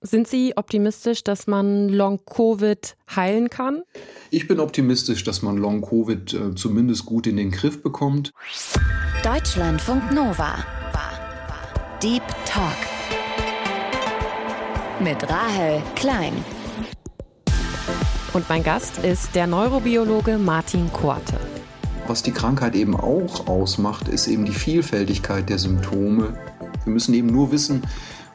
Sind Sie optimistisch, dass man Long-Covid heilen kann? Ich bin optimistisch, dass man Long-Covid äh, zumindest gut in den Griff bekommt. Deutschlandfunk Nova. Deep Talk. Mit Rahel Klein. Und mein Gast ist der Neurobiologe Martin Korte. Was die Krankheit eben auch ausmacht, ist eben die Vielfältigkeit der Symptome. Wir müssen eben nur wissen,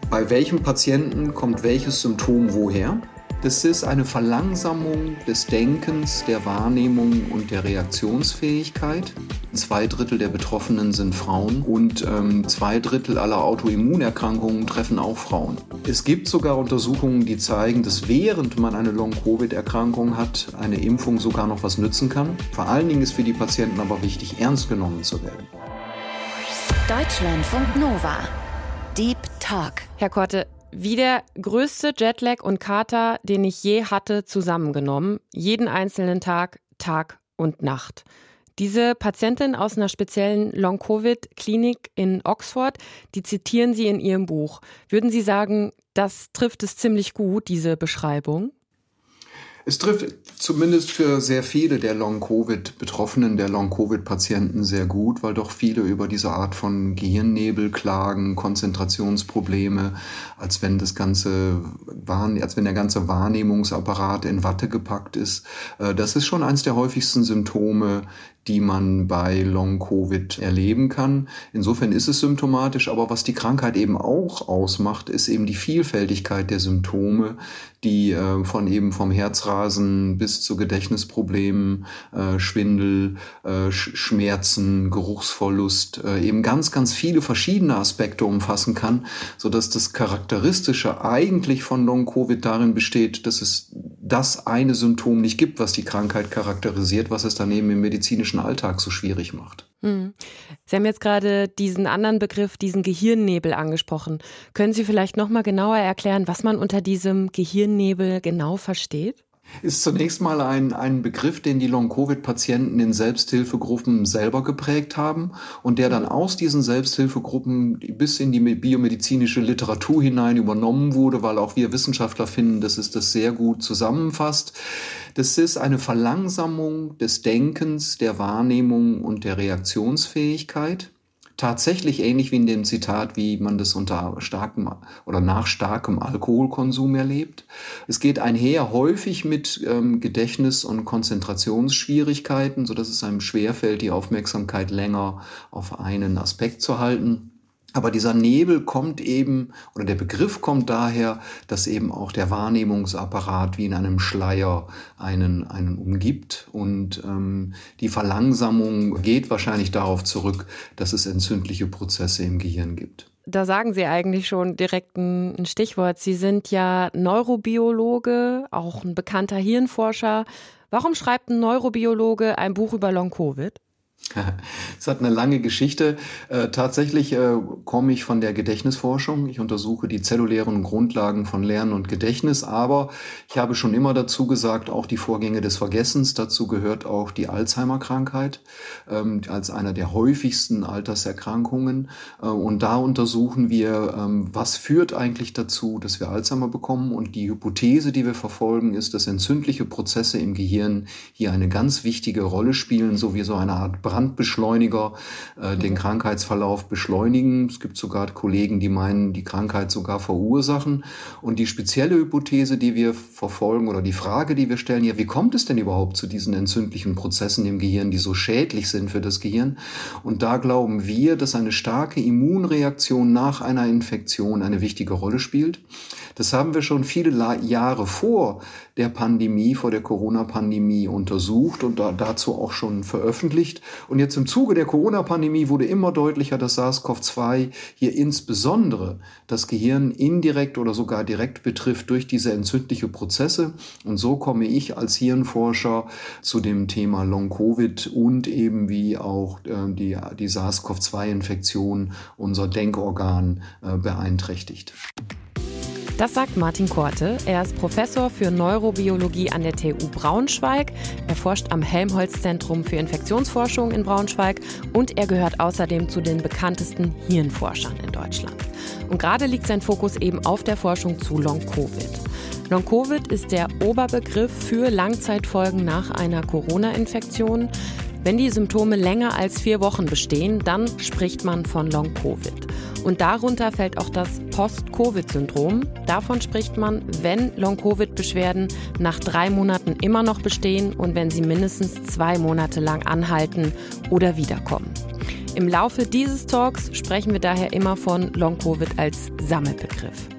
bei welchem Patienten kommt welches Symptom woher. Das ist eine Verlangsamung des Denkens, der Wahrnehmung und der Reaktionsfähigkeit. Zwei Drittel der Betroffenen sind Frauen und ähm, zwei Drittel aller Autoimmunerkrankungen treffen auch Frauen. Es gibt sogar Untersuchungen, die zeigen, dass während man eine Long-Covid-Erkrankung hat, eine Impfung sogar noch was nützen kann. Vor allen Dingen ist für die Patienten aber wichtig, ernst genommen zu werden. Deutschlandfunk Nova. Deep Talk. Herr Korte, wie der größte Jetlag und Kater, den ich je hatte, zusammengenommen. Jeden einzelnen Tag, Tag und Nacht. Diese Patientin aus einer speziellen Long-Covid-Klinik in Oxford, die zitieren Sie in Ihrem Buch. Würden Sie sagen, das trifft es ziemlich gut, diese Beschreibung? Es trifft zumindest für sehr viele der Long-Covid-Betroffenen, der Long-Covid-Patienten sehr gut, weil doch viele über diese Art von Gehirnnebel klagen, Konzentrationsprobleme, als wenn das ganze, als wenn der ganze Wahrnehmungsapparat in Watte gepackt ist. Äh, das ist schon eines der häufigsten Symptome, die man bei Long-Covid erleben kann. Insofern ist es symptomatisch, aber was die Krankheit eben auch ausmacht, ist eben die Vielfältigkeit der Symptome, die äh, von eben vom Herzrasen bis zu Gedächtnisproblemen, äh, Schwindel, äh, Schmerzen, Geruchsverlust, äh, eben ganz, ganz viele verschiedene Aspekte umfassen kann, so dass das Charakteristische eigentlich von Long-Covid darin besteht, dass es das eine Symptom nicht gibt, was die Krankheit charakterisiert, was es daneben im medizinischen Alltag so schwierig macht. Hm. Sie haben jetzt gerade diesen anderen Begriff, diesen Gehirnnebel angesprochen. Können Sie vielleicht noch mal genauer erklären, was man unter diesem Gehirnnebel genau versteht? Ist zunächst mal ein, ein Begriff, den die Long-Covid-Patienten in Selbsthilfegruppen selber geprägt haben und der dann aus diesen Selbsthilfegruppen bis in die biomedizinische Literatur hinein übernommen wurde, weil auch wir Wissenschaftler finden, dass es das sehr gut zusammenfasst. Das ist eine Verlangsamung des Denkens, der Wahrnehmung und der Reaktionsfähigkeit tatsächlich ähnlich wie in dem Zitat, wie man das unter starkem oder nach starkem Alkoholkonsum erlebt. Es geht einher häufig mit ähm, Gedächtnis- und Konzentrationsschwierigkeiten, so dass es einem schwerfällt, die Aufmerksamkeit länger auf einen Aspekt zu halten. Aber dieser Nebel kommt eben, oder der Begriff kommt daher, dass eben auch der Wahrnehmungsapparat wie in einem Schleier einen, einen umgibt. Und ähm, die Verlangsamung geht wahrscheinlich darauf zurück, dass es entzündliche Prozesse im Gehirn gibt. Da sagen Sie eigentlich schon direkt ein Stichwort. Sie sind ja Neurobiologe, auch ein bekannter Hirnforscher. Warum schreibt ein Neurobiologe ein Buch über Long-Covid? Es hat eine lange Geschichte. Äh, tatsächlich äh, komme ich von der Gedächtnisforschung. Ich untersuche die zellulären Grundlagen von Lernen und Gedächtnis, aber ich habe schon immer dazu gesagt, auch die Vorgänge des Vergessens. Dazu gehört auch die Alzheimer-Krankheit ähm, als einer der häufigsten Alterserkrankungen. Äh, und da untersuchen wir, ähm, was führt eigentlich dazu, dass wir Alzheimer bekommen. Und die Hypothese, die wir verfolgen, ist, dass entzündliche Prozesse im Gehirn hier eine ganz wichtige Rolle spielen, so wie so eine Art Brandbeschleuniger äh, den Krankheitsverlauf beschleunigen. Es gibt sogar Kollegen, die meinen, die Krankheit sogar verursachen. Und die spezielle Hypothese, die wir verfolgen oder die Frage, die wir stellen, ja, wie kommt es denn überhaupt zu diesen entzündlichen Prozessen im Gehirn, die so schädlich sind für das Gehirn? Und da glauben wir, dass eine starke Immunreaktion nach einer Infektion eine wichtige Rolle spielt. Das haben wir schon viele Jahre vor der Pandemie, vor der Corona-Pandemie untersucht und da, dazu auch schon veröffentlicht. Und jetzt im Zuge der Corona-Pandemie wurde immer deutlicher, dass SARS-CoV-2 hier insbesondere das Gehirn indirekt oder sogar direkt betrifft durch diese entzündliche Prozesse. Und so komme ich als Hirnforscher zu dem Thema Long-Covid und eben wie auch äh, die, die SARS-CoV-2-Infektion unser Denkorgan äh, beeinträchtigt. Das sagt Martin Korte. Er ist Professor für Neurobiologie an der TU Braunschweig. Er forscht am Helmholtz-Zentrum für Infektionsforschung in Braunschweig und er gehört außerdem zu den bekanntesten Hirnforschern in Deutschland. Und gerade liegt sein Fokus eben auf der Forschung zu Long-Covid. Long-Covid ist der Oberbegriff für Langzeitfolgen nach einer Corona-Infektion. Wenn die Symptome länger als vier Wochen bestehen, dann spricht man von Long-Covid. Und darunter fällt auch das Post-Covid-Syndrom. Davon spricht man, wenn Long-Covid-Beschwerden nach drei Monaten immer noch bestehen und wenn sie mindestens zwei Monate lang anhalten oder wiederkommen. Im Laufe dieses Talks sprechen wir daher immer von Long-Covid als Sammelbegriff.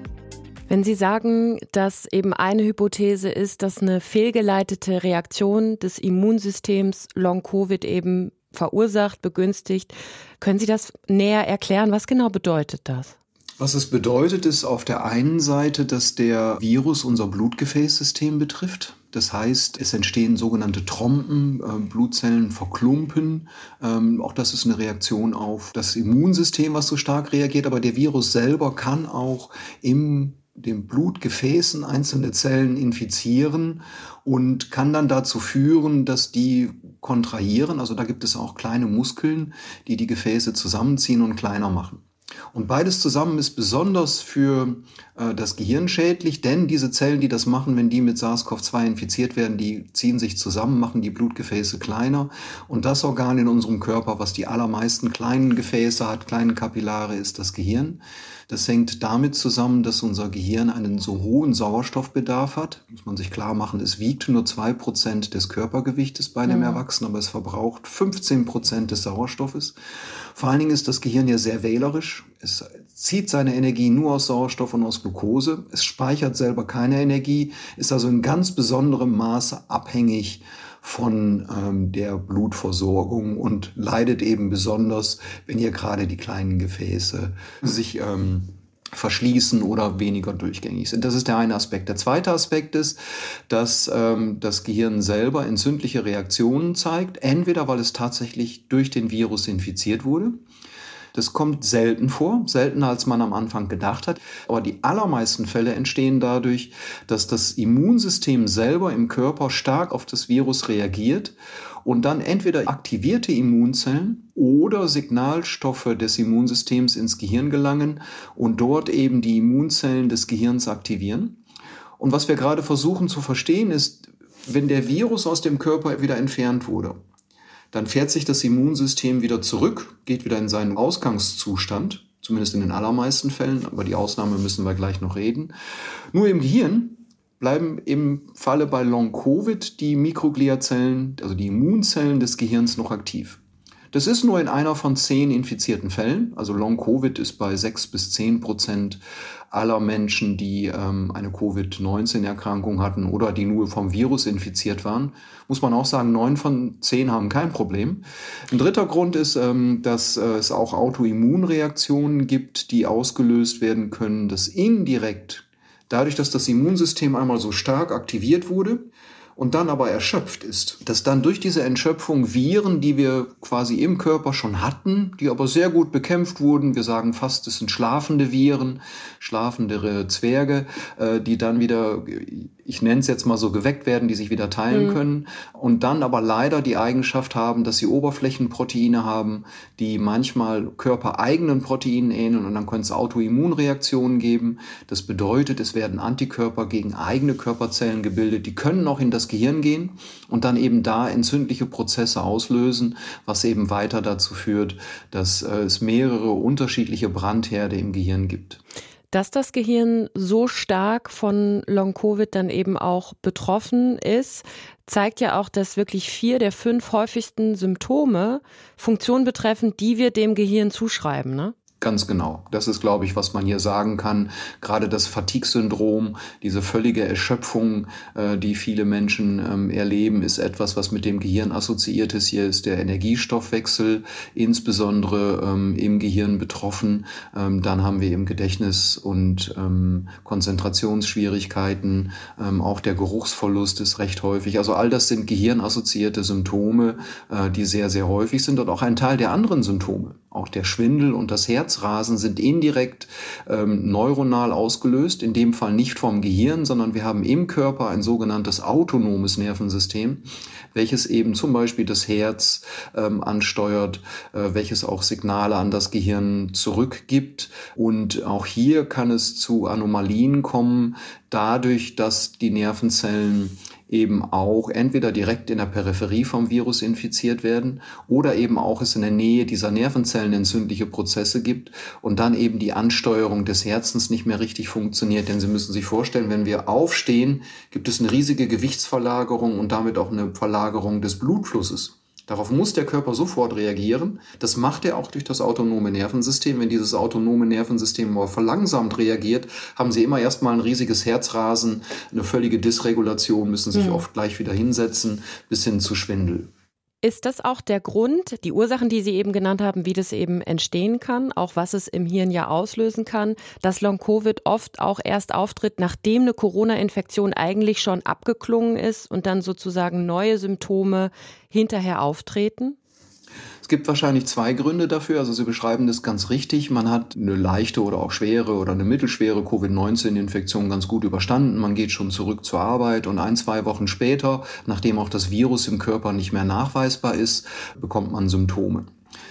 Wenn Sie sagen, dass eben eine Hypothese ist, dass eine fehlgeleitete Reaktion des Immunsystems Long-Covid eben verursacht, begünstigt, können Sie das näher erklären? Was genau bedeutet das? Was es bedeutet, ist auf der einen Seite, dass der Virus unser Blutgefäßsystem betrifft. Das heißt, es entstehen sogenannte Trompen, äh, Blutzellen verklumpen. Ähm, auch das ist eine Reaktion auf das Immunsystem, was so stark reagiert. Aber der Virus selber kann auch im den Blutgefäßen einzelne Zellen infizieren und kann dann dazu führen, dass die kontrahieren. Also da gibt es auch kleine Muskeln, die die Gefäße zusammenziehen und kleiner machen. Und beides zusammen ist besonders für äh, das Gehirn schädlich, denn diese Zellen, die das machen, wenn die mit SARS-CoV-2 infiziert werden, die ziehen sich zusammen, machen die Blutgefäße kleiner. Und das Organ in unserem Körper, was die allermeisten kleinen Gefäße hat, kleinen Kapillare, ist das Gehirn. Das hängt damit zusammen, dass unser Gehirn einen so hohen Sauerstoffbedarf hat. Muss man sich klar machen, es wiegt nur zwei Prozent des Körpergewichtes bei dem mhm. Erwachsenen, aber es verbraucht 15 Prozent des Sauerstoffes. Vor allen Dingen ist das Gehirn ja sehr wählerisch. Es zieht seine Energie nur aus Sauerstoff und aus Glucose. Es speichert selber keine Energie, ist also in ganz besonderem Maße abhängig von ähm, der Blutversorgung und leidet eben besonders, wenn hier gerade die kleinen Gefäße sich ähm, verschließen oder weniger durchgängig sind. Das ist der eine Aspekt. Der zweite Aspekt ist, dass ähm, das Gehirn selber entzündliche Reaktionen zeigt, entweder weil es tatsächlich durch den Virus infiziert wurde, das kommt selten vor, seltener als man am Anfang gedacht hat. Aber die allermeisten Fälle entstehen dadurch, dass das Immunsystem selber im Körper stark auf das Virus reagiert und dann entweder aktivierte Immunzellen oder Signalstoffe des Immunsystems ins Gehirn gelangen und dort eben die Immunzellen des Gehirns aktivieren. Und was wir gerade versuchen zu verstehen ist, wenn der Virus aus dem Körper wieder entfernt wurde, dann fährt sich das Immunsystem wieder zurück, geht wieder in seinen Ausgangszustand, zumindest in den allermeisten Fällen, aber die Ausnahme müssen wir gleich noch reden. Nur im Gehirn bleiben im Falle bei Long-Covid die Mikrogliazellen, also die Immunzellen des Gehirns noch aktiv. Das ist nur in einer von zehn infizierten Fällen. Also Long-Covid ist bei sechs bis zehn Prozent aller Menschen, die ähm, eine Covid-19-Erkrankung hatten oder die nur vom Virus infiziert waren. Muss man auch sagen, neun von zehn haben kein Problem. Ein dritter Grund ist, ähm, dass äh, es auch Autoimmunreaktionen gibt, die ausgelöst werden können, dass indirekt dadurch, dass das Immunsystem einmal so stark aktiviert wurde, und dann aber erschöpft ist, dass dann durch diese Entschöpfung Viren, die wir quasi im Körper schon hatten, die aber sehr gut bekämpft wurden, wir sagen fast, es sind schlafende Viren, schlafendere Zwerge, äh, die dann wieder, ich nenne es jetzt mal so, geweckt werden, die sich wieder teilen mhm. können und dann aber leider die Eigenschaft haben, dass sie Oberflächenproteine haben, die manchmal körpereigenen Proteinen ähneln und dann können es Autoimmunreaktionen geben. Das bedeutet, es werden Antikörper gegen eigene Körperzellen gebildet, die können auch in das Gehirn gehen und dann eben da entzündliche Prozesse auslösen, was eben weiter dazu führt, dass äh, es mehrere unterschiedliche Brandherde im Gehirn gibt. Dass das Gehirn so stark von Long-Covid dann eben auch betroffen ist, zeigt ja auch, dass wirklich vier der fünf häufigsten Symptome Funktionen betreffen, die wir dem Gehirn zuschreiben. Ne? Ganz genau. Das ist, glaube ich, was man hier sagen kann. Gerade das Fatigue-Syndrom, diese völlige Erschöpfung, äh, die viele Menschen ähm, erleben, ist etwas, was mit dem Gehirn assoziiert ist. Hier ist der Energiestoffwechsel insbesondere ähm, im Gehirn betroffen. Ähm, dann haben wir im Gedächtnis und ähm, Konzentrationsschwierigkeiten. Ähm, auch der Geruchsverlust ist recht häufig. Also all das sind gehirnassoziierte Symptome, äh, die sehr, sehr häufig sind und auch ein Teil der anderen Symptome auch der Schwindel und das Herzrasen sind indirekt ähm, neuronal ausgelöst, in dem Fall nicht vom Gehirn, sondern wir haben im Körper ein sogenanntes autonomes Nervensystem, welches eben zum Beispiel das Herz ähm, ansteuert, äh, welches auch Signale an das Gehirn zurückgibt. Und auch hier kann es zu Anomalien kommen, dadurch, dass die Nervenzellen eben auch entweder direkt in der Peripherie vom Virus infiziert werden oder eben auch es in der Nähe dieser Nervenzellen entzündliche Prozesse gibt und dann eben die Ansteuerung des Herzens nicht mehr richtig funktioniert. Denn Sie müssen sich vorstellen, wenn wir aufstehen, gibt es eine riesige Gewichtsverlagerung und damit auch eine Verlagerung des Blutflusses. Darauf muss der Körper sofort reagieren. Das macht er auch durch das autonome Nervensystem. Wenn dieses autonome Nervensystem aber verlangsamt reagiert, haben sie immer erstmal ein riesiges Herzrasen, eine völlige Dysregulation, müssen sich mhm. oft gleich wieder hinsetzen, bis hin zu Schwindel. Ist das auch der Grund, die Ursachen, die Sie eben genannt haben, wie das eben entstehen kann, auch was es im Hirn ja auslösen kann, dass Long-Covid oft auch erst auftritt, nachdem eine Corona-Infektion eigentlich schon abgeklungen ist und dann sozusagen neue Symptome hinterher auftreten? Es gibt wahrscheinlich zwei Gründe dafür. Also Sie beschreiben das ganz richtig. Man hat eine leichte oder auch schwere oder eine mittelschwere Covid-19-Infektion ganz gut überstanden. Man geht schon zurück zur Arbeit und ein, zwei Wochen später, nachdem auch das Virus im Körper nicht mehr nachweisbar ist, bekommt man Symptome.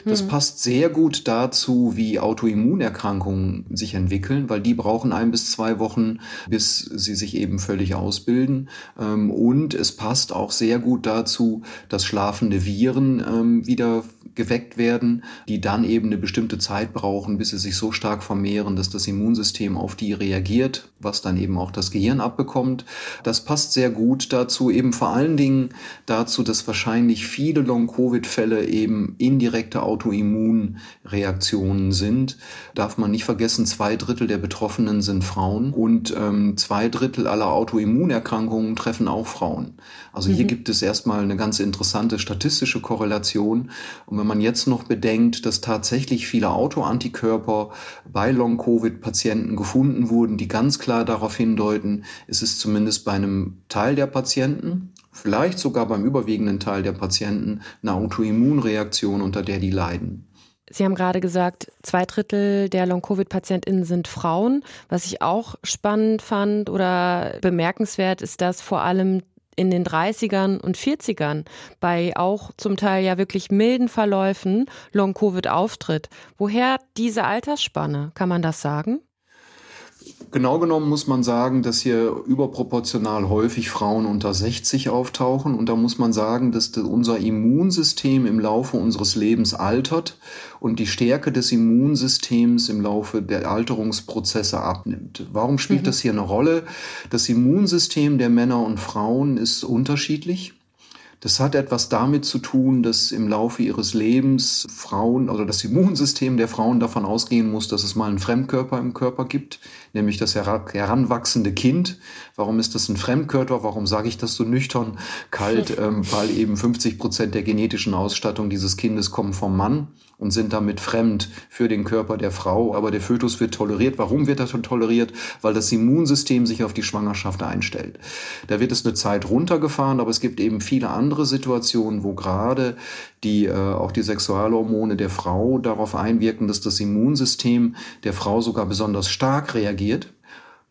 Das hm. passt sehr gut dazu, wie Autoimmunerkrankungen sich entwickeln, weil die brauchen ein bis zwei Wochen, bis sie sich eben völlig ausbilden. Ähm, und es passt auch sehr gut dazu, dass schlafende Viren ähm, wieder geweckt werden, die dann eben eine bestimmte Zeit brauchen, bis sie sich so stark vermehren, dass das Immunsystem auf die reagiert, was dann eben auch das Gehirn abbekommt. Das passt sehr gut dazu, eben vor allen Dingen dazu, dass wahrscheinlich viele Long-Covid-Fälle eben indirekte Autoimmunreaktionen sind. Darf man nicht vergessen, zwei Drittel der Betroffenen sind Frauen und ähm, zwei Drittel aller Autoimmunerkrankungen treffen auch Frauen. Also mhm. hier gibt es erstmal eine ganz interessante statistische Korrelation. Und wenn man jetzt noch bedenkt, dass tatsächlich viele Autoantikörper bei Long-Covid-Patienten gefunden wurden, die ganz klar darauf hindeuten, ist es zumindest bei einem Teil der Patienten, vielleicht sogar beim überwiegenden Teil der Patienten, eine Autoimmunreaktion, unter der die leiden. Sie haben gerade gesagt, zwei Drittel der Long-Covid-PatientInnen sind Frauen. Was ich auch spannend fand oder bemerkenswert ist, dass vor allem in den 30ern und 40ern bei auch zum Teil ja wirklich milden Verläufen Long-Covid auftritt. Woher diese Altersspanne? Kann man das sagen? Genau genommen muss man sagen, dass hier überproportional häufig Frauen unter 60 auftauchen. Und da muss man sagen, dass unser Immunsystem im Laufe unseres Lebens altert und die Stärke des Immunsystems im Laufe der Alterungsprozesse abnimmt. Warum spielt mhm. das hier eine Rolle? Das Immunsystem der Männer und Frauen ist unterschiedlich. Das hat etwas damit zu tun, dass im Laufe ihres Lebens Frauen, also das Immunsystem der Frauen davon ausgehen muss, dass es mal einen Fremdkörper im Körper gibt, nämlich das heranwachsende Kind. Warum ist das ein Fremdkörper? Warum sage ich das so nüchtern, kalt? ähm, weil eben 50 Prozent der genetischen Ausstattung dieses Kindes kommen vom Mann und sind damit fremd für den Körper der Frau. Aber der Fötus wird toleriert. Warum wird er toleriert? Weil das Immunsystem sich auf die Schwangerschaft einstellt. Da wird es eine Zeit runtergefahren, aber es gibt eben viele andere Situationen, wo gerade die, äh, auch die Sexualhormone der Frau darauf einwirken, dass das Immunsystem der Frau sogar besonders stark reagiert,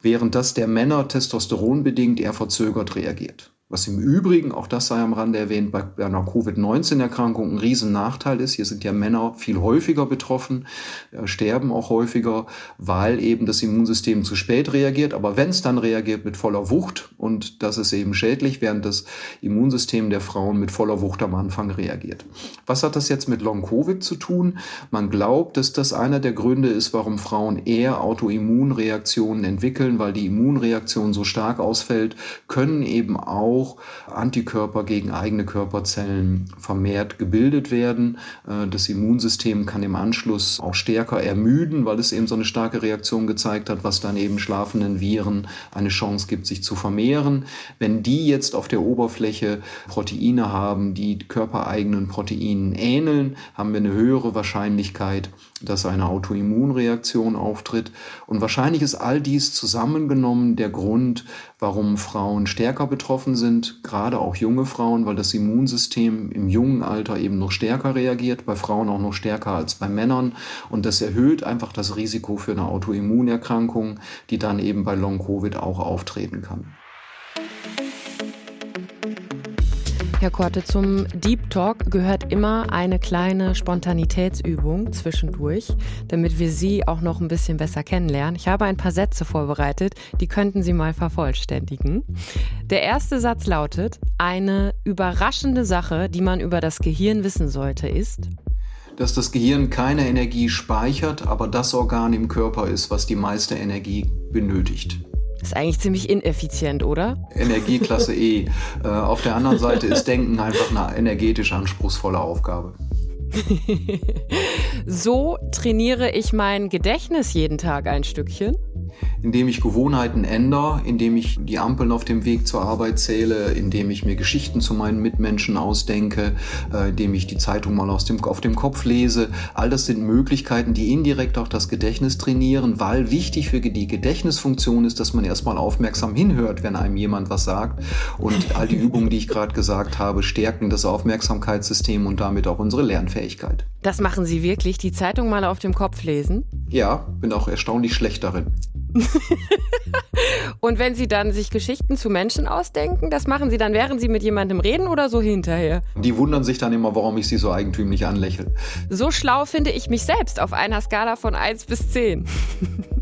während das der Männer testosteronbedingt eher verzögert reagiert. Was im Übrigen, auch das sei am Rande erwähnt, bei einer Covid-19-Erkrankung ein Riesennachteil ist. Hier sind ja Männer viel häufiger betroffen, äh, sterben auch häufiger, weil eben das Immunsystem zu spät reagiert. Aber wenn es dann reagiert mit voller Wucht, und das ist eben schädlich, während das Immunsystem der Frauen mit voller Wucht am Anfang reagiert. Was hat das jetzt mit Long-Covid zu tun? Man glaubt, dass das einer der Gründe ist, warum Frauen eher Autoimmunreaktionen entwickeln, weil die Immunreaktion so stark ausfällt, können eben auch auch Antikörper gegen eigene Körperzellen vermehrt gebildet werden. Äh, das Immunsystem kann im Anschluss auch stärker ermüden, weil es eben so eine starke Reaktion gezeigt hat, was dann eben schlafenden Viren eine Chance gibt, sich zu vermehren. Wenn die jetzt auf der Oberfläche Proteine haben, die körpereigenen Proteinen ähneln, haben wir eine höhere Wahrscheinlichkeit, dass eine Autoimmunreaktion auftritt. Und wahrscheinlich ist all dies zusammengenommen der Grund, warum Frauen stärker betroffen sind gerade auch junge Frauen, weil das Immunsystem im jungen Alter eben noch stärker reagiert, bei Frauen auch noch stärker als bei Männern. Und das erhöht einfach das Risiko für eine Autoimmunerkrankung, die dann eben bei Long-Covid auch auftreten kann. Herr Korte, zum Deep Talk gehört immer eine kleine Spontanitätsübung zwischendurch, damit wir Sie auch noch ein bisschen besser kennenlernen. Ich habe ein paar Sätze vorbereitet, die könnten Sie mal vervollständigen. Der erste Satz lautet, eine überraschende Sache, die man über das Gehirn wissen sollte, ist, dass das Gehirn keine Energie speichert, aber das Organ im Körper ist, was die meiste Energie benötigt. Ist eigentlich ziemlich ineffizient, oder? Energieklasse E. Äh, auf der anderen Seite ist Denken einfach eine energetisch anspruchsvolle Aufgabe. so trainiere ich mein Gedächtnis jeden Tag ein Stückchen indem ich Gewohnheiten ändere, indem ich die Ampeln auf dem Weg zur Arbeit zähle, indem ich mir Geschichten zu meinen Mitmenschen ausdenke, äh, indem ich die Zeitung mal aus dem, auf dem Kopf lese. All das sind Möglichkeiten, die indirekt auch das Gedächtnis trainieren, weil wichtig für die Gedächtnisfunktion ist, dass man erstmal aufmerksam hinhört, wenn einem jemand was sagt. Und all die Übungen, die ich gerade gesagt habe, stärken das Aufmerksamkeitssystem und damit auch unsere Lernfähigkeit. Das machen Sie wirklich, die Zeitung mal auf dem Kopf lesen? Ja, bin auch erstaunlich schlecht darin. und wenn Sie dann sich Geschichten zu Menschen ausdenken, das machen Sie dann, während Sie mit jemandem reden oder so hinterher? Die wundern sich dann immer, warum ich sie so eigentümlich anlächle. So schlau finde ich mich selbst auf einer Skala von 1 bis 10.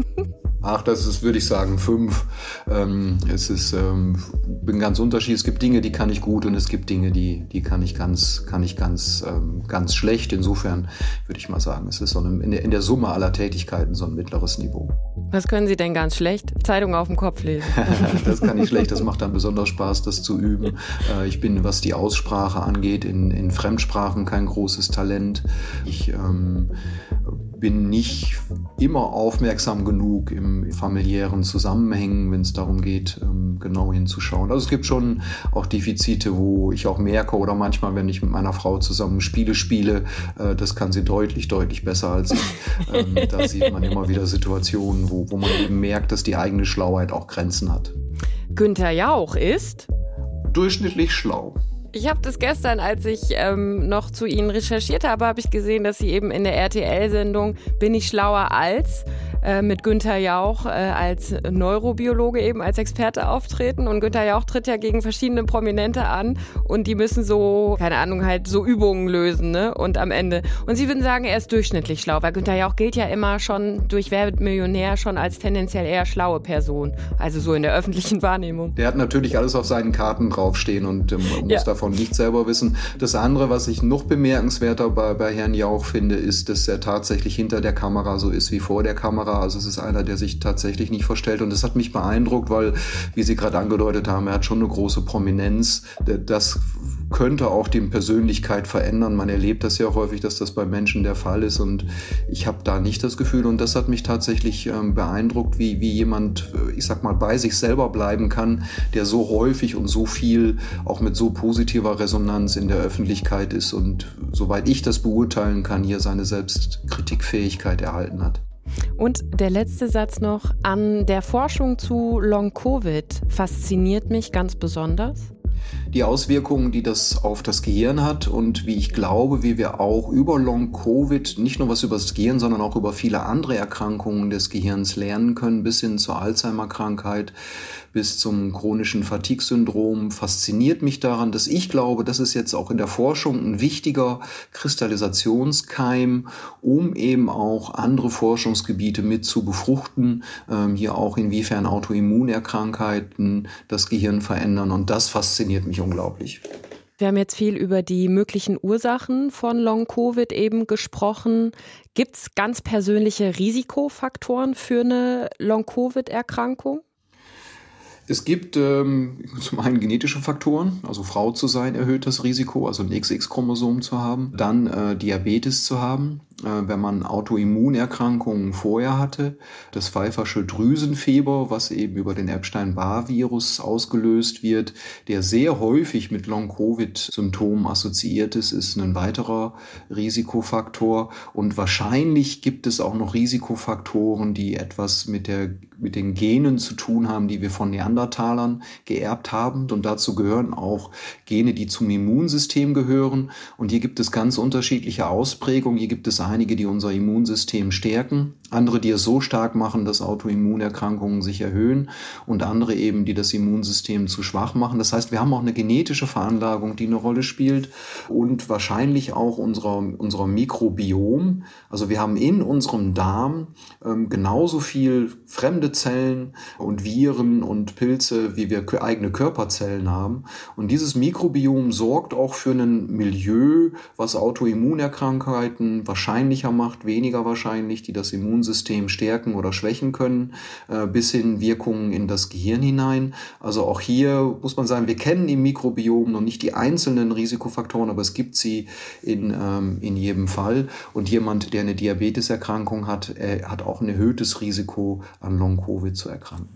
Ach, das ist, würde ich sagen, fünf. Ähm, es ist, ähm, bin ganz unterschiedlich. Es gibt Dinge, die kann ich gut und es gibt Dinge, die, die kann ich ganz, kann ich ganz, ähm, ganz schlecht. Insofern würde ich mal sagen, es ist so eine, in, der, in der Summe aller Tätigkeiten so ein mittleres Niveau. Was können Sie denn ganz schlecht? Zeitung auf dem Kopf lesen. das kann ich schlecht. Das macht dann besonders Spaß, das zu üben. Äh, ich bin, was die Aussprache angeht, in, in Fremdsprachen kein großes Talent. Ich ähm, bin nicht immer aufmerksam genug im familiären Zusammenhängen, wenn es darum geht, ähm, genau hinzuschauen. Also es gibt schon auch Defizite, wo ich auch merke oder manchmal, wenn ich mit meiner Frau zusammen Spiele spiele, äh, das kann sie deutlich, deutlich besser als ich. Ähm, da sieht man immer wieder Situationen, wo, wo man eben merkt, dass die eigene Schlauheit auch Grenzen hat. Günther Jauch ist durchschnittlich schlau. Ich habe das gestern, als ich ähm, noch zu Ihnen recherchiert habe, habe ich gesehen, dass Sie eben in der RTL-Sendung Bin ich schlauer als äh, mit Günther Jauch äh, als Neurobiologe eben als Experte auftreten. Und Günther Jauch tritt ja gegen verschiedene Prominente an und die müssen so, keine Ahnung, halt so Übungen lösen, ne? Und am Ende. Und Sie würden sagen, er ist durchschnittlich schlau, weil Günther Jauch gilt ja immer schon durch Wer Millionär schon als tendenziell eher schlaue Person. Also so in der öffentlichen Wahrnehmung. Der hat natürlich alles auf seinen Karten draufstehen und ähm, muss ja. davon nicht selber wissen. Das andere, was ich noch bemerkenswerter bei, bei Herrn Jauch finde, ist, dass er tatsächlich hinter der Kamera so ist wie vor der Kamera Kamera. Also es ist einer, der sich tatsächlich nicht verstellt. Und das hat mich beeindruckt, weil, wie Sie gerade angedeutet haben, er hat schon eine große Prominenz. Das könnte auch die Persönlichkeit verändern. Man erlebt das ja häufig, dass das bei Menschen der Fall ist. Und ich habe da nicht das Gefühl. Und das hat mich tatsächlich ähm, beeindruckt, wie, wie jemand, äh, ich sag mal, bei sich selber bleiben kann, der so häufig und so viel auch mit so positiver Resonanz in der Öffentlichkeit ist und soweit ich das beurteilen kann, hier seine Selbstkritikfähigkeit erhalten hat. Und der letzte Satz noch. An der Forschung zu Long-Covid fasziniert mich ganz besonders die Auswirkungen, die das auf das Gehirn hat und wie ich glaube, wie wir auch über Long-Covid nicht nur was über das Gehirn, sondern auch über viele andere Erkrankungen des Gehirns lernen können, bis hin zur Alzheimer-Krankheit, bis zum chronischen Fatigue-Syndrom, fasziniert mich daran, dass ich glaube, das ist jetzt auch in der Forschung ein wichtiger Kristallisationskeim, um eben auch andere Forschungsgebiete mit zu befruchten, ähm, hier auch inwiefern Autoimmunerkrankheiten das Gehirn verändern und das fasziniert mich unglaublich. Wir haben jetzt viel über die möglichen Ursachen von Long-Covid eben gesprochen. Gibt es ganz persönliche Risikofaktoren für eine Long-Covid-Erkrankung? Es gibt ähm, zum einen genetische Faktoren, also Frau zu sein erhöht das Risiko, also ein XX-Chromosom zu haben, dann äh, Diabetes zu haben, wenn man Autoimmunerkrankungen vorher hatte, das Pfeiffersche Drüsenfieber, was eben über den Epstein-Barr-Virus ausgelöst wird, der sehr häufig mit Long-Covid-Symptomen assoziiert ist, ist ein weiterer Risikofaktor. Und wahrscheinlich gibt es auch noch Risikofaktoren, die etwas mit der mit den Genen zu tun haben, die wir von Neandertalern geerbt haben. Und dazu gehören auch Gene, die zum Immunsystem gehören. Und hier gibt es ganz unterschiedliche Ausprägungen. Hier gibt es einige, die unser Immunsystem stärken, andere, die es so stark machen, dass Autoimmunerkrankungen sich erhöhen und andere eben, die das Immunsystem zu schwach machen. Das heißt, wir haben auch eine genetische Veranlagung, die eine Rolle spielt und wahrscheinlich auch unserer, unserer Mikrobiom. Also wir haben in unserem Darm ähm, genauso viel fremde Zellen und Viren und Pilze, wie wir eigene Körperzellen haben. Und dieses Mikrobiom sorgt auch für ein Milieu, was Autoimmunerkrankheiten wahrscheinlicher macht, weniger wahrscheinlich, die das Immunsystem stärken oder schwächen können, äh, bis hin Wirkungen in das Gehirn hinein. Also auch hier muss man sagen, wir kennen im Mikrobiom noch nicht die einzelnen Risikofaktoren, aber es gibt sie in, ähm, in jedem Fall. Und jemand, der eine Diabeteserkrankung hat, äh, hat auch ein erhöhtes Risiko, an Long-Covid zu erkranken.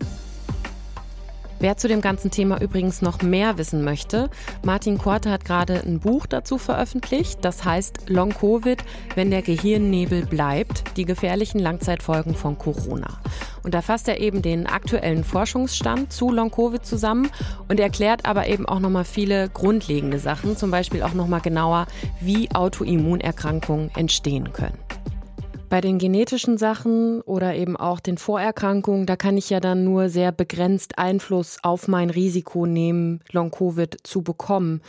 Wer zu dem ganzen Thema übrigens noch mehr wissen möchte, Martin Korte hat gerade ein Buch dazu veröffentlicht, das heißt Long Covid, wenn der Gehirnnebel bleibt, die gefährlichen Langzeitfolgen von Corona. Und da fasst er eben den aktuellen Forschungsstand zu Long Covid zusammen und erklärt aber eben auch nochmal viele grundlegende Sachen, zum Beispiel auch nochmal genauer, wie Autoimmunerkrankungen entstehen können. Bei den genetischen Sachen oder eben auch den Vorerkrankungen, da kann ich ja dann nur sehr begrenzt Einfluss auf mein Risiko nehmen, Long-Covid zu bekommen.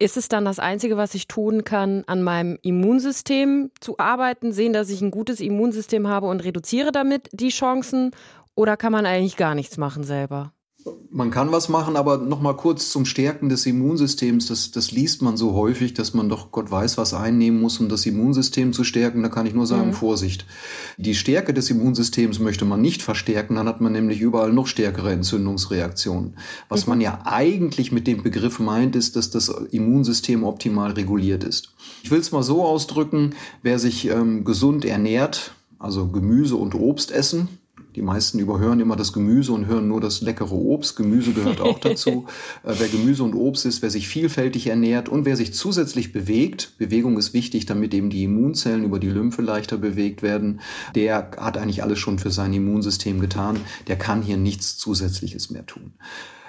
Ist es dann das Einzige, was ich tun kann, an meinem Immunsystem zu arbeiten, sehen, dass ich ein gutes Immunsystem habe und reduziere damit die Chancen? Oder kann man eigentlich gar nichts machen selber? Man kann was machen, aber noch mal kurz zum Stärken des Immunsystems. Das, das liest man so häufig, dass man doch Gott weiß, was einnehmen muss, um das Immunsystem zu stärken. Da kann ich nur sagen, mhm. Vorsicht. Die Stärke des Immunsystems möchte man nicht verstärken, dann hat man nämlich überall noch stärkere Entzündungsreaktionen. Was mhm. man ja eigentlich mit dem Begriff meint, ist, dass das Immunsystem optimal reguliert ist. Ich will es mal so ausdrücken, wer sich ähm, gesund ernährt, also Gemüse und Obst essen, die meisten überhören immer das Gemüse und hören nur das leckere Obst. Gemüse gehört auch dazu. äh, wer Gemüse und Obst ist, wer sich vielfältig ernährt und wer sich zusätzlich bewegt, Bewegung ist wichtig, damit eben die Immunzellen über die Lymphe leichter bewegt werden, der hat eigentlich alles schon für sein Immunsystem getan. Der kann hier nichts Zusätzliches mehr tun.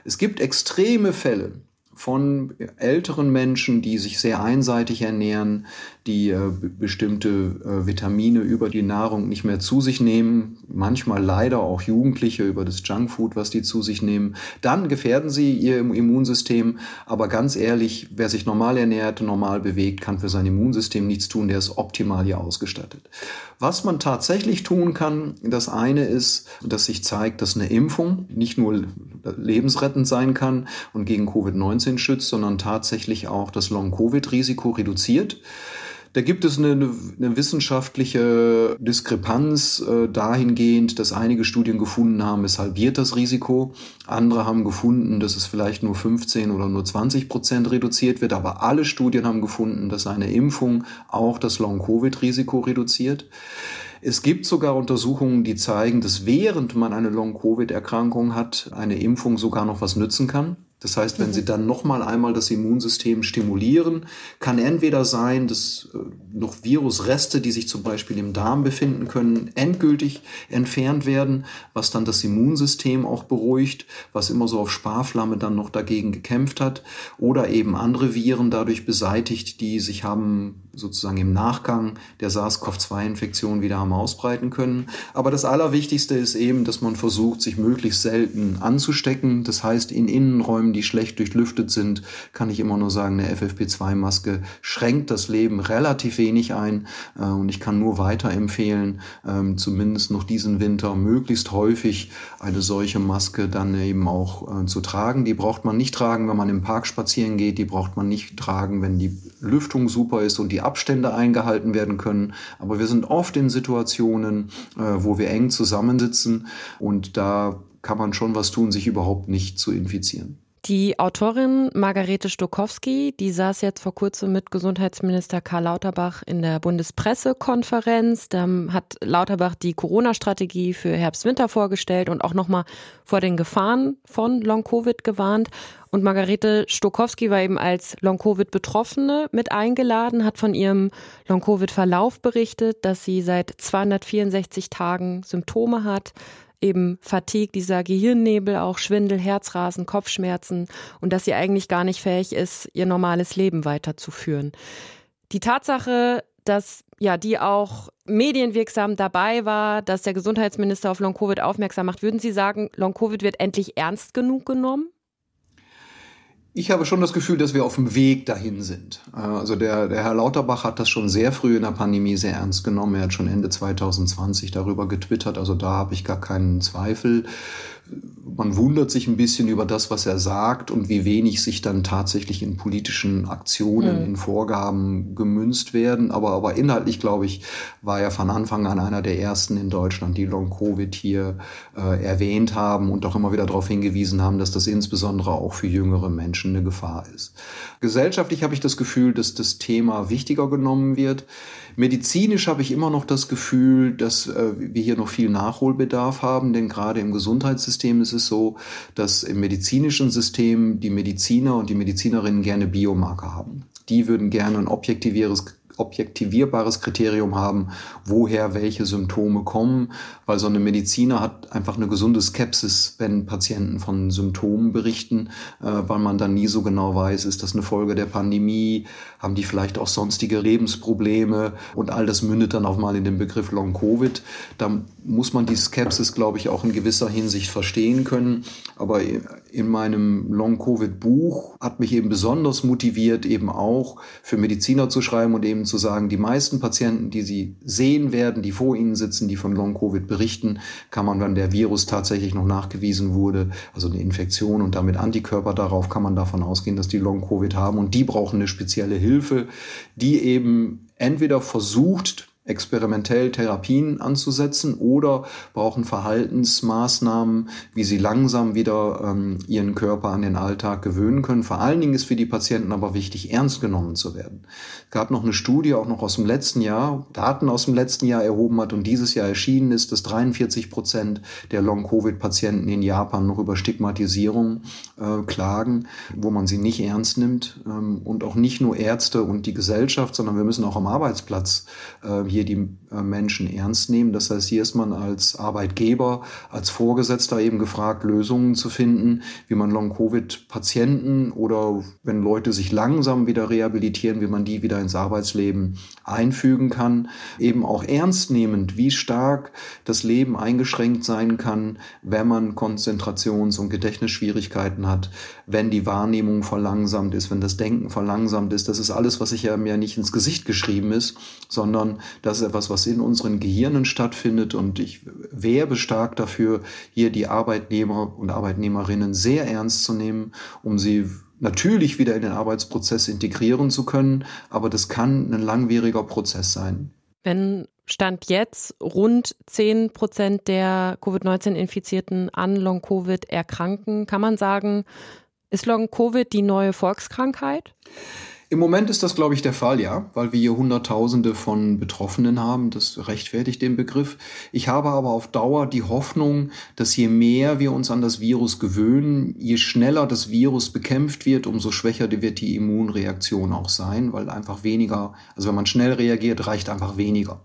Es gibt extreme Fälle, von älteren Menschen, die sich sehr einseitig ernähren, die äh, bestimmte äh, Vitamine über die Nahrung nicht mehr zu sich nehmen, manchmal leider auch Jugendliche über das Junkfood, was die zu sich nehmen, dann gefährden sie ihr Immunsystem. Aber ganz ehrlich, wer sich normal ernährt, normal bewegt, kann für sein Immunsystem nichts tun, der ist optimal hier ausgestattet. Was man tatsächlich tun kann, das eine ist, dass sich zeigt, dass eine Impfung nicht nur lebensrettend sein kann und gegen Covid-19 schützt, sondern tatsächlich auch das Long-Covid-Risiko reduziert. Da gibt es eine, eine wissenschaftliche Diskrepanz äh, dahingehend, dass einige Studien gefunden haben, es halbiert das Risiko. Andere haben gefunden, dass es vielleicht nur 15 oder nur 20 Prozent reduziert wird. Aber alle Studien haben gefunden, dass eine Impfung auch das Long-Covid-Risiko reduziert. Es gibt sogar Untersuchungen, die zeigen, dass während man eine Long-Covid-Erkrankung hat, eine Impfung sogar noch was nützen kann. Das heißt, wenn Sie mhm. dann nochmal einmal das Immunsystem stimulieren, kann entweder sein, dass äh, noch Virusreste, die sich zum Beispiel im Darm befinden können, endgültig entfernt werden, was dann das Immunsystem auch beruhigt, was immer so auf Sparflamme dann noch dagegen gekämpft hat, oder eben andere Viren dadurch beseitigt, die sich haben sozusagen im Nachgang der SARS-CoV-2-Infektion wieder haben ausbreiten können. Aber das Allerwichtigste ist eben, dass man versucht, sich möglichst selten anzustecken. Das heißt, in Innenräumen, die schlecht durchlüftet sind, kann ich immer nur sagen, eine FFP2-Maske schränkt das Leben relativ wenig ein. Äh, und ich kann nur weiterempfehlen, ähm, zumindest noch diesen Winter möglichst häufig eine solche Maske dann eben auch äh, zu tragen. Die braucht man nicht tragen, wenn man im Park spazieren geht. Die braucht man nicht tragen, wenn die Lüftung super ist und die Abstände eingehalten werden können. Aber wir sind oft in Situationen, äh, wo wir eng zusammensitzen und da kann man schon was tun, sich überhaupt nicht zu infizieren. Die Autorin Margarete Stokowski, die saß jetzt vor kurzem mit Gesundheitsminister Karl Lauterbach in der Bundespressekonferenz. Da hat Lauterbach die Corona-Strategie für Herbst-Winter vorgestellt und auch nochmal vor den Gefahren von Long-Covid gewarnt. Und Margarete Stokowski war eben als Long-Covid-Betroffene mit eingeladen, hat von ihrem Long-Covid-Verlauf berichtet, dass sie seit 264 Tagen Symptome hat, eben Fatigue, dieser Gehirnnebel, auch Schwindel, Herzrasen, Kopfschmerzen und dass sie eigentlich gar nicht fähig ist, ihr normales Leben weiterzuführen. Die Tatsache, dass ja die auch medienwirksam dabei war, dass der Gesundheitsminister auf Long-Covid aufmerksam macht, würden Sie sagen, Long-Covid wird endlich ernst genug genommen? Ich habe schon das Gefühl, dass wir auf dem Weg dahin sind. Also der, der Herr Lauterbach hat das schon sehr früh in der Pandemie sehr ernst genommen. Er hat schon Ende 2020 darüber getwittert. Also da habe ich gar keinen Zweifel man wundert sich ein bisschen über das, was er sagt und wie wenig sich dann tatsächlich in politischen Aktionen, mhm. in Vorgaben gemünzt werden. Aber, aber inhaltlich, glaube ich, war er von Anfang an einer der ersten in Deutschland, die Long-Covid hier äh, erwähnt haben und auch immer wieder darauf hingewiesen haben, dass das insbesondere auch für jüngere Menschen eine Gefahr ist. Gesellschaftlich habe ich das Gefühl, dass das Thema wichtiger genommen wird. Medizinisch habe ich immer noch das Gefühl, dass äh, wir hier noch viel Nachholbedarf haben, denn gerade im Gesundheitssystem ist es so, dass im medizinischen System die Mediziner und die Medizinerinnen gerne Biomarker haben. Die würden gerne ein objektiveres objektivierbares Kriterium haben, woher welche Symptome kommen, weil so eine Mediziner hat einfach eine gesunde Skepsis, wenn Patienten von Symptomen berichten, äh, weil man dann nie so genau weiß, ist das eine Folge der Pandemie, haben die vielleicht auch sonstige Lebensprobleme und all das mündet dann auch mal in den Begriff Long Covid. Da muss man die Skepsis, glaube ich, auch in gewisser Hinsicht verstehen können. Aber in meinem Long Covid Buch hat mich eben besonders motiviert, eben auch für Mediziner zu schreiben und eben zu sagen, die meisten Patienten, die Sie sehen werden, die vor Ihnen sitzen, die von Long-Covid berichten, kann man, wenn der Virus tatsächlich noch nachgewiesen wurde, also eine Infektion und damit Antikörper darauf, kann man davon ausgehen, dass die Long-Covid haben und die brauchen eine spezielle Hilfe, die eben entweder versucht, experimentell Therapien anzusetzen oder brauchen Verhaltensmaßnahmen, wie sie langsam wieder ähm, ihren Körper an den Alltag gewöhnen können. Vor allen Dingen ist für die Patienten aber wichtig, ernst genommen zu werden. Es gab noch eine Studie, auch noch aus dem letzten Jahr, Daten aus dem letzten Jahr erhoben hat und dieses Jahr erschienen ist, dass 43 Prozent der Long-Covid-Patienten in Japan noch über Stigmatisierung äh, klagen, wo man sie nicht ernst nimmt ähm, und auch nicht nur Ärzte und die Gesellschaft, sondern wir müssen auch am Arbeitsplatz äh, hier die äh, Menschen ernst nehmen. Das heißt, hier ist man als Arbeitgeber, als Vorgesetzter eben gefragt, Lösungen zu finden, wie man Long-Covid-Patienten oder wenn Leute sich langsam wieder rehabilitieren, wie man die wieder ins Arbeitsleben einfügen kann. Eben auch ernst nehmend, wie stark das Leben eingeschränkt sein kann, wenn man Konzentrations- und Gedächtnisschwierigkeiten hat, wenn die Wahrnehmung verlangsamt ist, wenn das Denken verlangsamt ist. Das ist alles, was sich ja mir nicht ins Gesicht geschrieben ist, sondern das ist etwas, was in unseren Gehirnen stattfindet. Und ich werbe stark dafür, hier die Arbeitnehmer und Arbeitnehmerinnen sehr ernst zu nehmen, um sie natürlich wieder in den Arbeitsprozess integrieren zu können. Aber das kann ein langwieriger Prozess sein. Wenn Stand jetzt rund 10 Prozent der Covid-19-Infizierten an Long-Covid erkranken, kann man sagen, ist Long-Covid die neue Volkskrankheit? Im Moment ist das, glaube ich, der Fall, ja, weil wir hier Hunderttausende von Betroffenen haben. Das rechtfertigt den Begriff. Ich habe aber auf Dauer die Hoffnung, dass je mehr wir uns an das Virus gewöhnen, je schneller das Virus bekämpft wird, umso schwächer wird die Immunreaktion auch sein, weil einfach weniger, also wenn man schnell reagiert, reicht einfach weniger.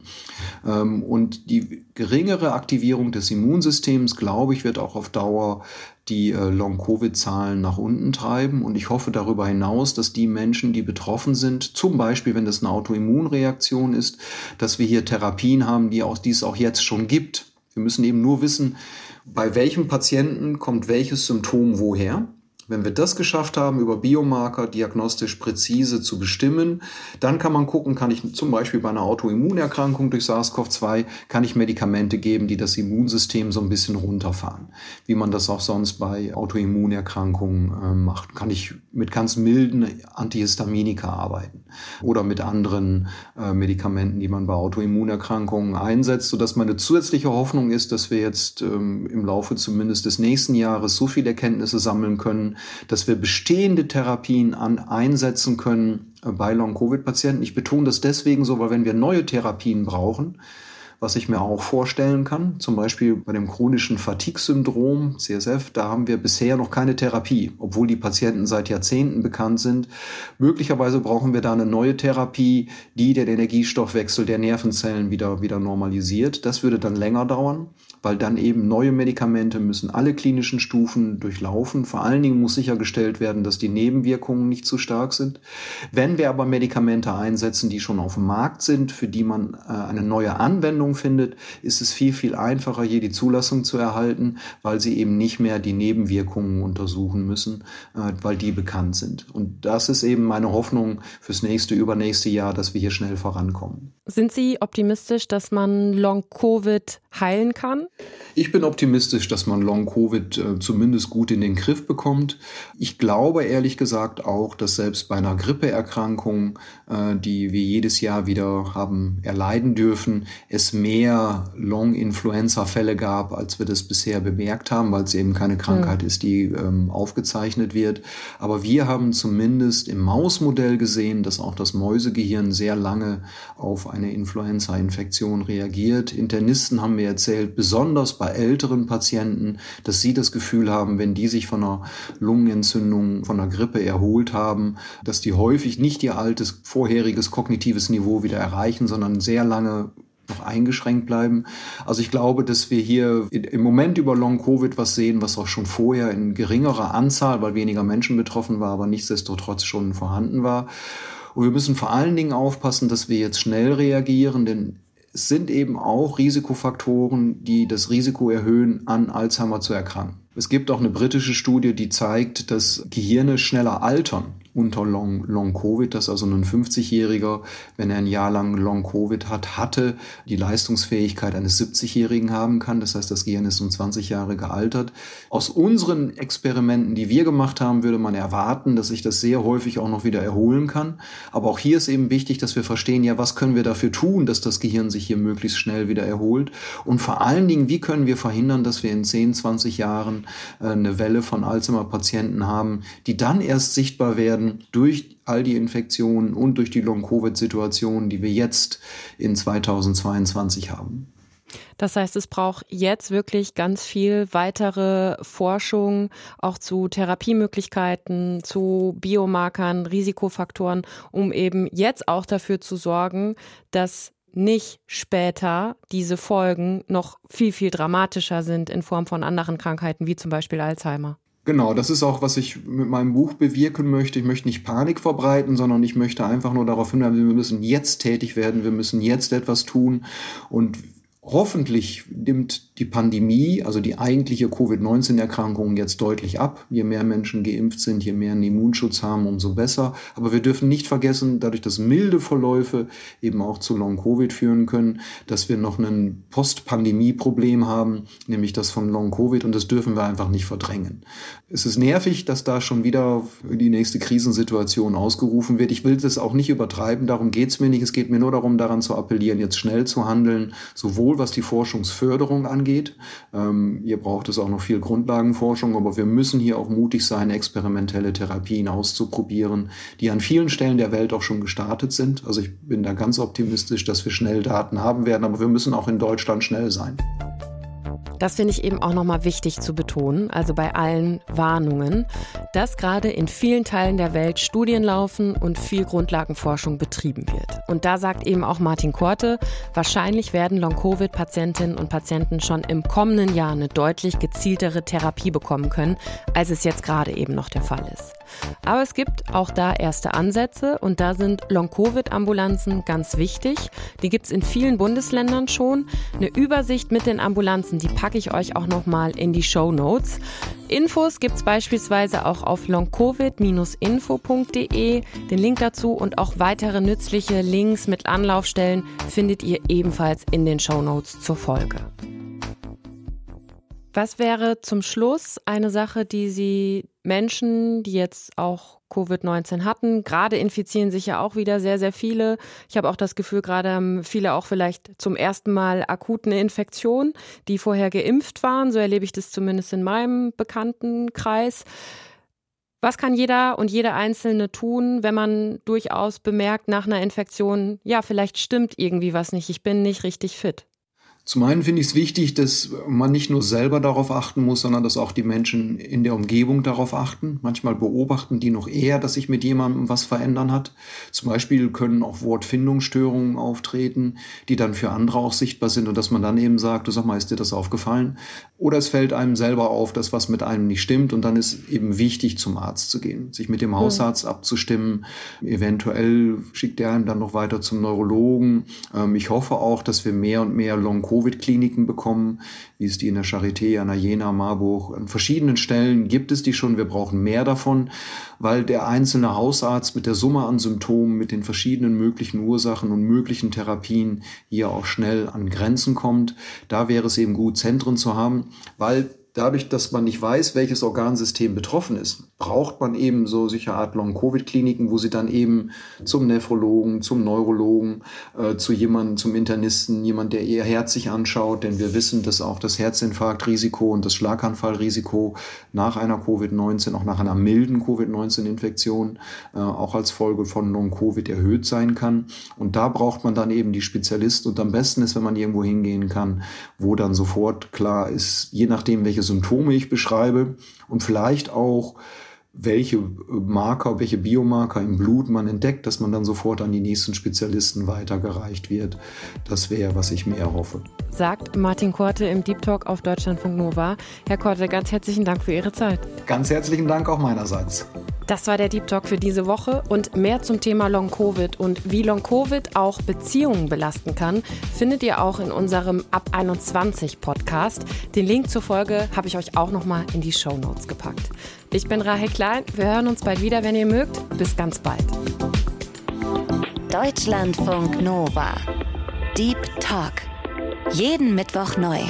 Ähm, und die geringere Aktivierung des Immunsystems, glaube ich, wird auch auf Dauer die äh, Long-Covid-Zahlen nach unten treiben. Und ich hoffe darüber hinaus, dass die Menschen, die betroffen sind, zum Beispiel, wenn das eine Autoimmunreaktion ist, dass wir hier Therapien haben, die, auch, die es auch jetzt schon gibt. Wir müssen eben nur wissen, bei welchem Patienten kommt welches Symptom woher. Wenn wir das geschafft haben, über Biomarker diagnostisch präzise zu bestimmen, dann kann man gucken, kann ich zum Beispiel bei einer Autoimmunerkrankung durch SARS-CoV-2, kann ich Medikamente geben, die das Immunsystem so ein bisschen runterfahren. Wie man das auch sonst bei Autoimmunerkrankungen äh, macht. Kann ich mit ganz milden Antihistaminika arbeiten oder mit anderen äh, Medikamenten, die man bei Autoimmunerkrankungen einsetzt, sodass meine zusätzliche Hoffnung ist, dass wir jetzt ähm, im Laufe zumindest des nächsten Jahres so viele Erkenntnisse sammeln können, dass wir bestehende Therapien an einsetzen können bei Long-Covid-Patienten. Ich betone das deswegen so, weil wenn wir neue Therapien brauchen, Was ich mir auch vorstellen kann, zum Beispiel bei dem chronischen Fatigue-Syndrom, CSF, da haben wir bisher noch keine Therapie, obwohl die Patienten seit Jahrzehnten bekannt sind. Möglicherweise brauchen wir da eine neue Therapie, die den Energiestoffwechsel der Nervenzellen wieder, wieder normalisiert. Das würde dann länger dauern weil dann eben neue Medikamente müssen alle klinischen Stufen durchlaufen. Vor allen Dingen muss sichergestellt werden, dass die Nebenwirkungen nicht zu stark sind. Wenn wir aber Medikamente einsetzen, die schon auf dem Markt sind, für die man äh, eine neue Anwendung findet, ist es viel, viel einfacher, hier die Zulassung zu erhalten, weil sie eben nicht mehr die Nebenwirkungen untersuchen müssen, äh, weil die bekannt sind. Und das ist eben meine Hoffnung fürs nächste, übernächste Jahr, dass wir hier schnell vorankommen. Sind Sie optimistisch, dass man Long-Covid heilen kann? Ich bin optimistisch, dass man Long-Covid äh, zumindest gut in den Griff bekommt. Ich glaube ehrlich gesagt auch, dass selbst bei einer Grippeerkrankung, äh, die wir jedes Jahr wieder haben erleiden dürfen, es mehr Long-Influenza-Fälle gab, als wir das bisher bemerkt haben, weil es eben keine Krankheit mhm. ist, die ähm, aufgezeichnet wird. Aber wir haben zumindest im Mausmodell gesehen, dass auch das Mäusegehirn sehr lange auf eine Influenza-Infektion reagiert. Internisten haben mir erzählt, besonders bei älteren Patienten, dass sie das Gefühl haben, wenn die sich von einer Lungenentzündung, von einer Grippe erholt haben, dass die häufig nicht ihr altes vorheriges kognitives Niveau wieder erreichen, sondern sehr lange noch eingeschränkt bleiben. Also ich glaube, dass wir hier im Moment über Long-Covid was sehen, was auch schon vorher in geringerer Anzahl, weil weniger Menschen betroffen war, aber nichtsdestotrotz schon vorhanden war. Und wir müssen vor allen Dingen aufpassen, dass wir jetzt schnell reagieren, denn es sind eben auch Risikofaktoren, die das Risiko erhöhen, an Alzheimer zu erkranken. Es gibt auch eine britische Studie, die zeigt, dass Gehirne schneller altern unter Long, Long Covid, dass also ein 50-Jähriger, wenn er ein Jahr lang Long Covid hat, hatte, die Leistungsfähigkeit eines 70-Jährigen haben kann. Das heißt, das Gehirn ist um 20 Jahre gealtert. Aus unseren Experimenten, die wir gemacht haben, würde man erwarten, dass sich das sehr häufig auch noch wieder erholen kann. Aber auch hier ist eben wichtig, dass wir verstehen, ja, was können wir dafür tun, dass das Gehirn sich hier möglichst schnell wieder erholt? Und vor allen Dingen, wie können wir verhindern, dass wir in 10, 20 Jahren äh, eine Welle von Alzheimer-Patienten haben, die dann erst sichtbar werden durch all die Infektionen und durch die Long-Covid-Situation, die wir jetzt in 2022 haben. Das heißt, es braucht jetzt wirklich ganz viel weitere Forschung, auch zu Therapiemöglichkeiten, zu Biomarkern, Risikofaktoren, um eben jetzt auch dafür zu sorgen, dass nicht später diese Folgen noch viel, viel dramatischer sind in Form von anderen Krankheiten, wie zum Beispiel Alzheimer. Genau, das ist auch, was ich mit meinem Buch bewirken möchte. Ich möchte nicht Panik verbreiten, sondern ich möchte einfach nur darauf hinweisen, wir müssen jetzt tätig werden, wir müssen jetzt etwas tun. Und Hoffentlich nimmt die Pandemie, also die eigentliche Covid-19-Erkrankung jetzt deutlich ab. Je mehr Menschen geimpft sind, je mehr einen Immunschutz haben, umso besser. Aber wir dürfen nicht vergessen, dadurch, dass milde Verläufe eben auch zu Long-Covid führen können, dass wir noch ein Post-Pandemie-Problem haben, nämlich das von Long-Covid und das dürfen wir einfach nicht verdrängen. Es ist nervig, dass da schon wieder die nächste Krisensituation ausgerufen wird. Ich will das auch nicht übertreiben, darum geht es mir nicht. Es geht mir nur darum, daran zu appellieren, jetzt schnell zu handeln, sowohl was die Forschungsförderung angeht. Ähm, hier braucht es auch noch viel Grundlagenforschung, aber wir müssen hier auch mutig sein, experimentelle Therapien auszuprobieren, die an vielen Stellen der Welt auch schon gestartet sind. Also ich bin da ganz optimistisch, dass wir schnell Daten haben werden, aber wir müssen auch in Deutschland schnell sein. Das finde ich eben auch nochmal wichtig zu betonen, also bei allen Warnungen, dass gerade in vielen Teilen der Welt Studien laufen und viel Grundlagenforschung betrieben wird. Und da sagt eben auch Martin Korte, wahrscheinlich werden Long-Covid-Patientinnen und Patienten schon im kommenden Jahr eine deutlich gezieltere Therapie bekommen können, als es jetzt gerade eben noch der Fall ist. Aber es gibt auch da erste Ansätze und da sind Long-Covid-Ambulanzen ganz wichtig. Die gibt es in vielen Bundesländern schon. Eine Übersicht mit den Ambulanzen, die packe ich euch auch nochmal in die Show Notes. Infos gibt es beispielsweise auch auf longcovid-info.de. Den Link dazu und auch weitere nützliche Links mit Anlaufstellen findet ihr ebenfalls in den Show Notes zur Folge. Was wäre zum Schluss eine Sache, die Sie Menschen, die jetzt auch Covid-19 hatten, gerade infizieren sich ja auch wieder sehr, sehr viele. Ich habe auch das Gefühl, gerade haben viele auch vielleicht zum ersten Mal akut eine Infektion, die vorher geimpft waren. So erlebe ich das zumindest in meinem Bekanntenkreis. Was kann jeder und jede Einzelne tun, wenn man durchaus bemerkt nach einer Infektion, ja, vielleicht stimmt irgendwie was nicht, ich bin nicht richtig fit? Zum einen finde ich es wichtig, dass man nicht nur selber darauf achten muss, sondern dass auch die Menschen in der Umgebung darauf achten. Manchmal beobachten die noch eher, dass sich mit jemandem was verändern hat. Zum Beispiel können auch Wortfindungsstörungen auftreten, die dann für andere auch sichtbar sind und dass man dann eben sagt, du sag mal, ist dir das aufgefallen? Oder es fällt einem selber auf, dass was mit einem nicht stimmt und dann ist eben wichtig, zum Arzt zu gehen, sich mit dem hm. Hausarzt mhm. abzustimmen. Eventuell schickt er einem dann noch weiter zum Neurologen. Ähm, ich hoffe auch, dass wir mehr und mehr Long-Covid Covid-Kliniken bekommen, wie es die in der Charité, an der Jena, Marburg. An verschiedenen Stellen gibt es die schon. Wir brauchen mehr davon, weil der einzelne Hausarzt mit der Summe an Symptomen, mit den verschiedenen möglichen Ursachen und möglichen Therapien hier auch schnell an Grenzen kommt. Da wäre es eben gut, Zentren zu haben, weil dadurch, dass man nicht weiß, welches Organsystem betroffen ist, braucht man eben so sicher Art Long-Covid-Kliniken, wo sie dann eben zum Nephrologen, zum Neurologen, äh, zu jemandem, zum Internisten, jemand, der ihr Herz sich anschaut, denn wir wissen, dass auch das Herzinfarktrisiko und das Schlaganfallrisiko nach einer Covid-19, auch nach einer milden Covid-19-Infektion, äh, auch als Folge von Long-Covid erhöht sein kann. Und da braucht man dann eben die Spezialisten und am besten ist, wenn man irgendwo hingehen kann, wo dann sofort klar ist, je nachdem, welche Symptome ich beschreibe und vielleicht auch welche Marker, welche Biomarker im Blut man entdeckt, dass man dann sofort an die nächsten Spezialisten weitergereicht wird. Das wäre, was ich mir erhoffe. Sagt Martin Korte im Deep Talk auf Deutschlandfunk Nova. Herr Korte, ganz herzlichen Dank für Ihre Zeit. Ganz herzlichen Dank auch meinerseits. Das war der Deep Talk für diese Woche und mehr zum Thema Long Covid und wie Long Covid auch Beziehungen belasten kann, findet ihr auch in unserem Ab 21 Podcast. Den Link zur Folge habe ich euch auch noch mal in die Show Notes gepackt. Ich bin Rahel Klein. Wir hören uns bald wieder, wenn ihr mögt. Bis ganz bald. Deutschlandfunk Nova. Deep Talk. Jeden Mittwoch neu.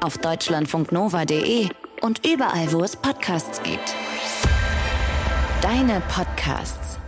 Auf deutschlandfunknova.de und überall, wo es Podcasts gibt. Deine Podcasts.